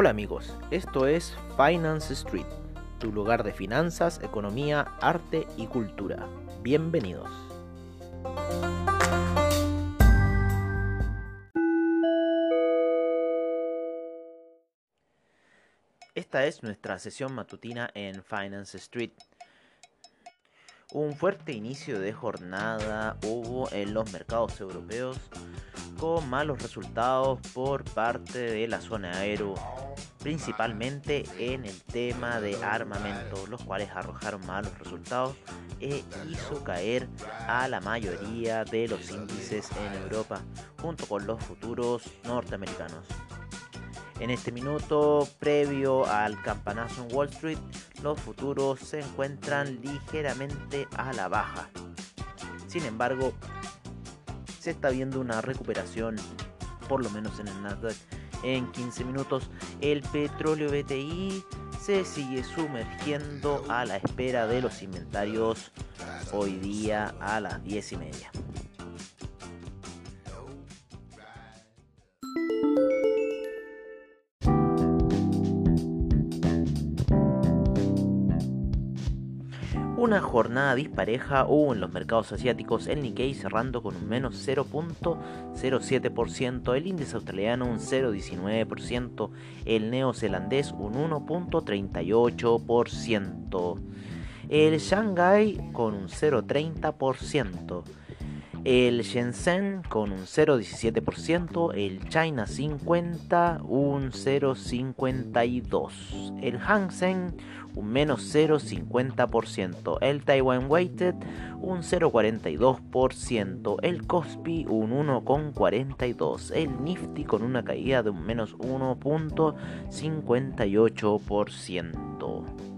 Hola amigos, esto es Finance Street, tu lugar de finanzas, economía, arte y cultura. Bienvenidos. Esta es nuestra sesión matutina en Finance Street. Un fuerte inicio de jornada hubo en los mercados europeos con malos resultados por parte de la zona aero, principalmente en el tema de armamento, los cuales arrojaron malos resultados e hizo caer a la mayoría de los índices en Europa, junto con los futuros norteamericanos. En este minuto previo al campanazo en Wall Street, los futuros se encuentran ligeramente a la baja. Sin embargo, se está viendo una recuperación, por lo menos en el Nasdaq, en 15 minutos. El petróleo BTI se sigue sumergiendo a la espera de los inventarios hoy día a las 10 y media. Una jornada dispareja hubo en los mercados asiáticos, el Nikkei cerrando con un menos 0.07%, el índice australiano un 0.19%, el neozelandés un 1.38%, el Shanghai con un 0.30%, el Shenzhen con un 0,17%, el China 50 un 0,52%, el Hang Seng un menos 0,50%, el Taiwan Weighted un 0,42%, el Kospi un 1,42%, el Nifty con una caída de un menos 1,58%.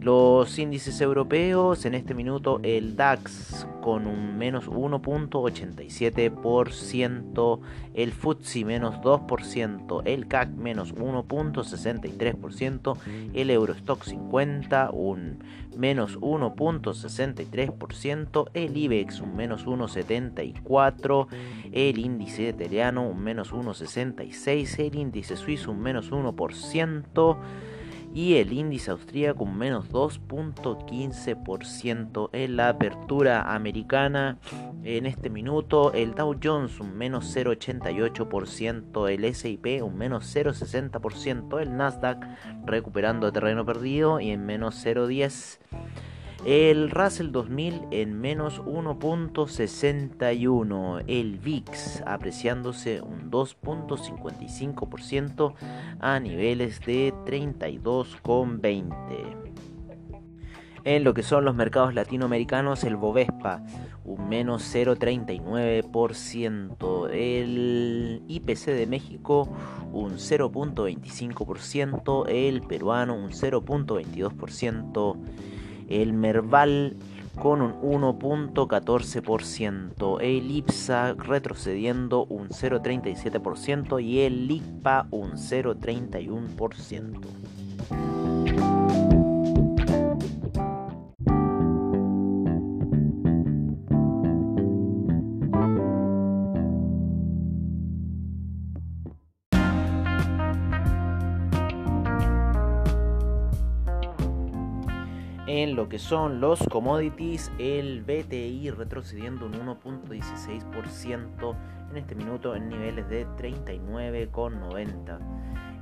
Los índices europeos en este minuto, el DAX con un menos 1.87%, el FTSE menos 2%, el CAC menos 1.63%, el Eurostock 50 un menos 1.63%, el IBEX un menos 1.74%, el índice italiano un menos 1.66%, el índice suizo un menos 1%, y el índice austríaco un menos 2.15% en la apertura americana. En este minuto el Dow Jones un menos 0.88%, el S&P un menos 0.60%, el Nasdaq recuperando terreno perdido y en menos 0.10%. El Russell 2000 en menos 1.61. El VIX apreciándose un 2.55% a niveles de 32,20. En lo que son los mercados latinoamericanos, el Bovespa un menos 0.39%, el IPC de México un 0.25%, el peruano un 0.22%, el Merval con un 1.14%, el IPSA retrocediendo un 0.37% y el LIPA un 0.31%. en lo que son los commodities, el BTI retrocediendo un 1.16% en este minuto en niveles de 39,90.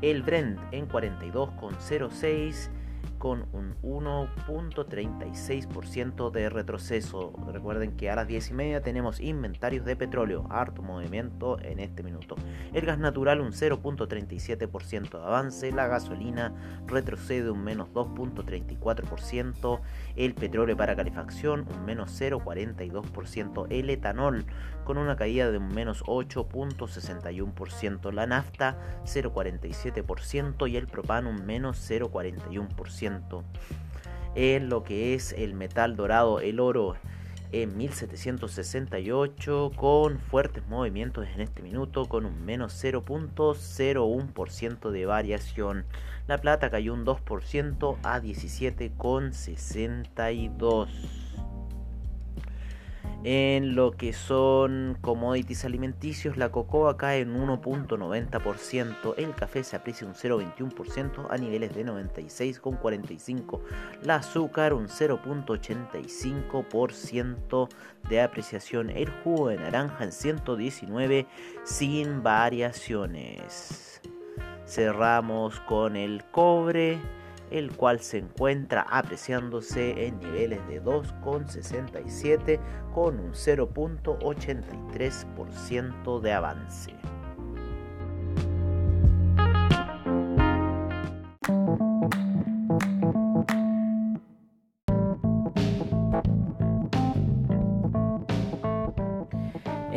El Brent en 42,06 con un 1.36% de retroceso. Recuerden que a las 10 y media tenemos inventarios de petróleo, harto movimiento en este minuto. El gas natural un 0.37% de avance, la gasolina retrocede un menos 2.34%, el petróleo para calefacción un menos 0.42%, el etanol con una caída de un menos 8.61%, la nafta 0.47% y el propano un menos 0.41% en lo que es el metal dorado, el oro en 1768 con fuertes movimientos en este minuto con un menos 0.01% de variación. La plata cayó un 2% a 17,62. En lo que son commodities alimenticios, la cocoa cae en 1.90%, el café se aprecia un 0.21% a niveles de 96.45%, la azúcar un 0.85% de apreciación, el jugo de naranja en 119 sin variaciones. Cerramos con el cobre el cual se encuentra apreciándose en niveles de 2,67 con un 0.83% de avance.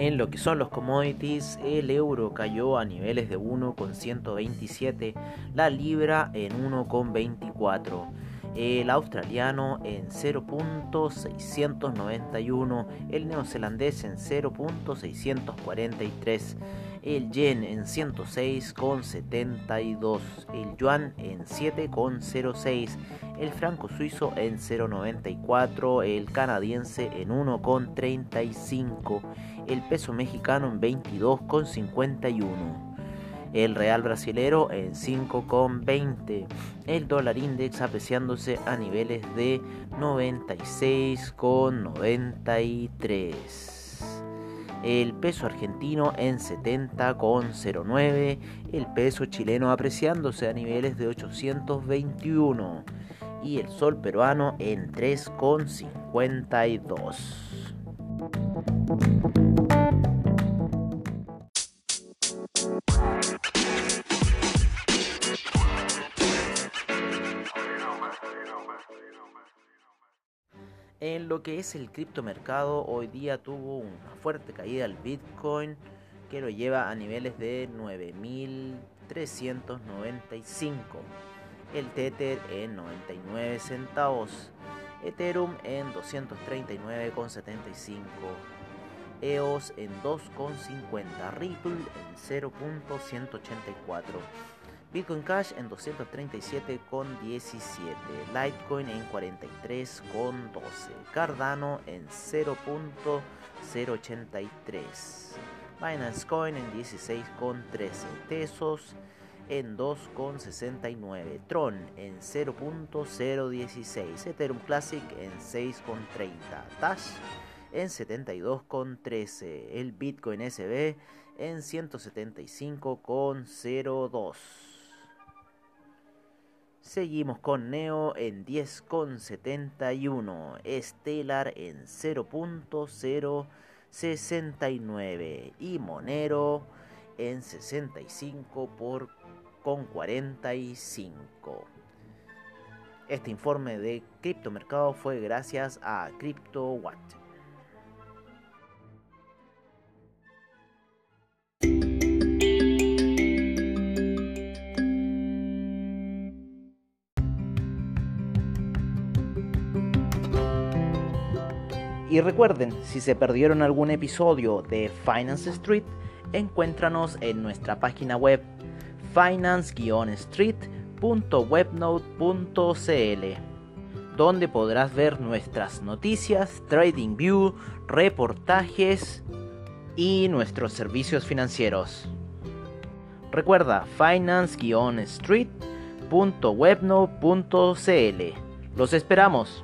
En lo que son los commodities, el euro cayó a niveles de 1,127, la libra en 1,24, el australiano en 0.691, el neozelandés en 0.643, el yen en 106,72, el yuan en 7,06, el franco suizo en 0,94, el canadiense en 1,35 el peso mexicano en 22,51, el real brasilero en 5,20, el dólar index apreciándose a niveles de 96,93. El peso argentino en 70,09. El peso chileno apreciándose a niveles de 821. Y el sol peruano en 3,52. Lo que es el criptomercado, hoy día tuvo una fuerte caída el Bitcoin que lo lleva a niveles de 9.395. El Tether en 99 centavos. Ethereum en 239,75. EOS en 2,50. Ripple en 0.184. Bitcoin Cash en 237,17, Litecoin en 43,12, Cardano en 0.083, Binance Coin en 16,13, Tesos en 2,69, Tron en 0.016, Ethereum Classic en 6,30, Dash en 72,13, el Bitcoin SB en 175,02. Seguimos con Neo en 10,71, Stellar en 0.069 y Monero en 65 por con 45. Este informe de criptomercado fue gracias a CryptoWatt. Y recuerden, si se perdieron algún episodio de Finance Street, encuéntranos en nuestra página web finance-street.webnote.cl, donde podrás ver nuestras noticias, trading view, reportajes y nuestros servicios financieros. Recuerda finance-street.webnote.cl. Los esperamos.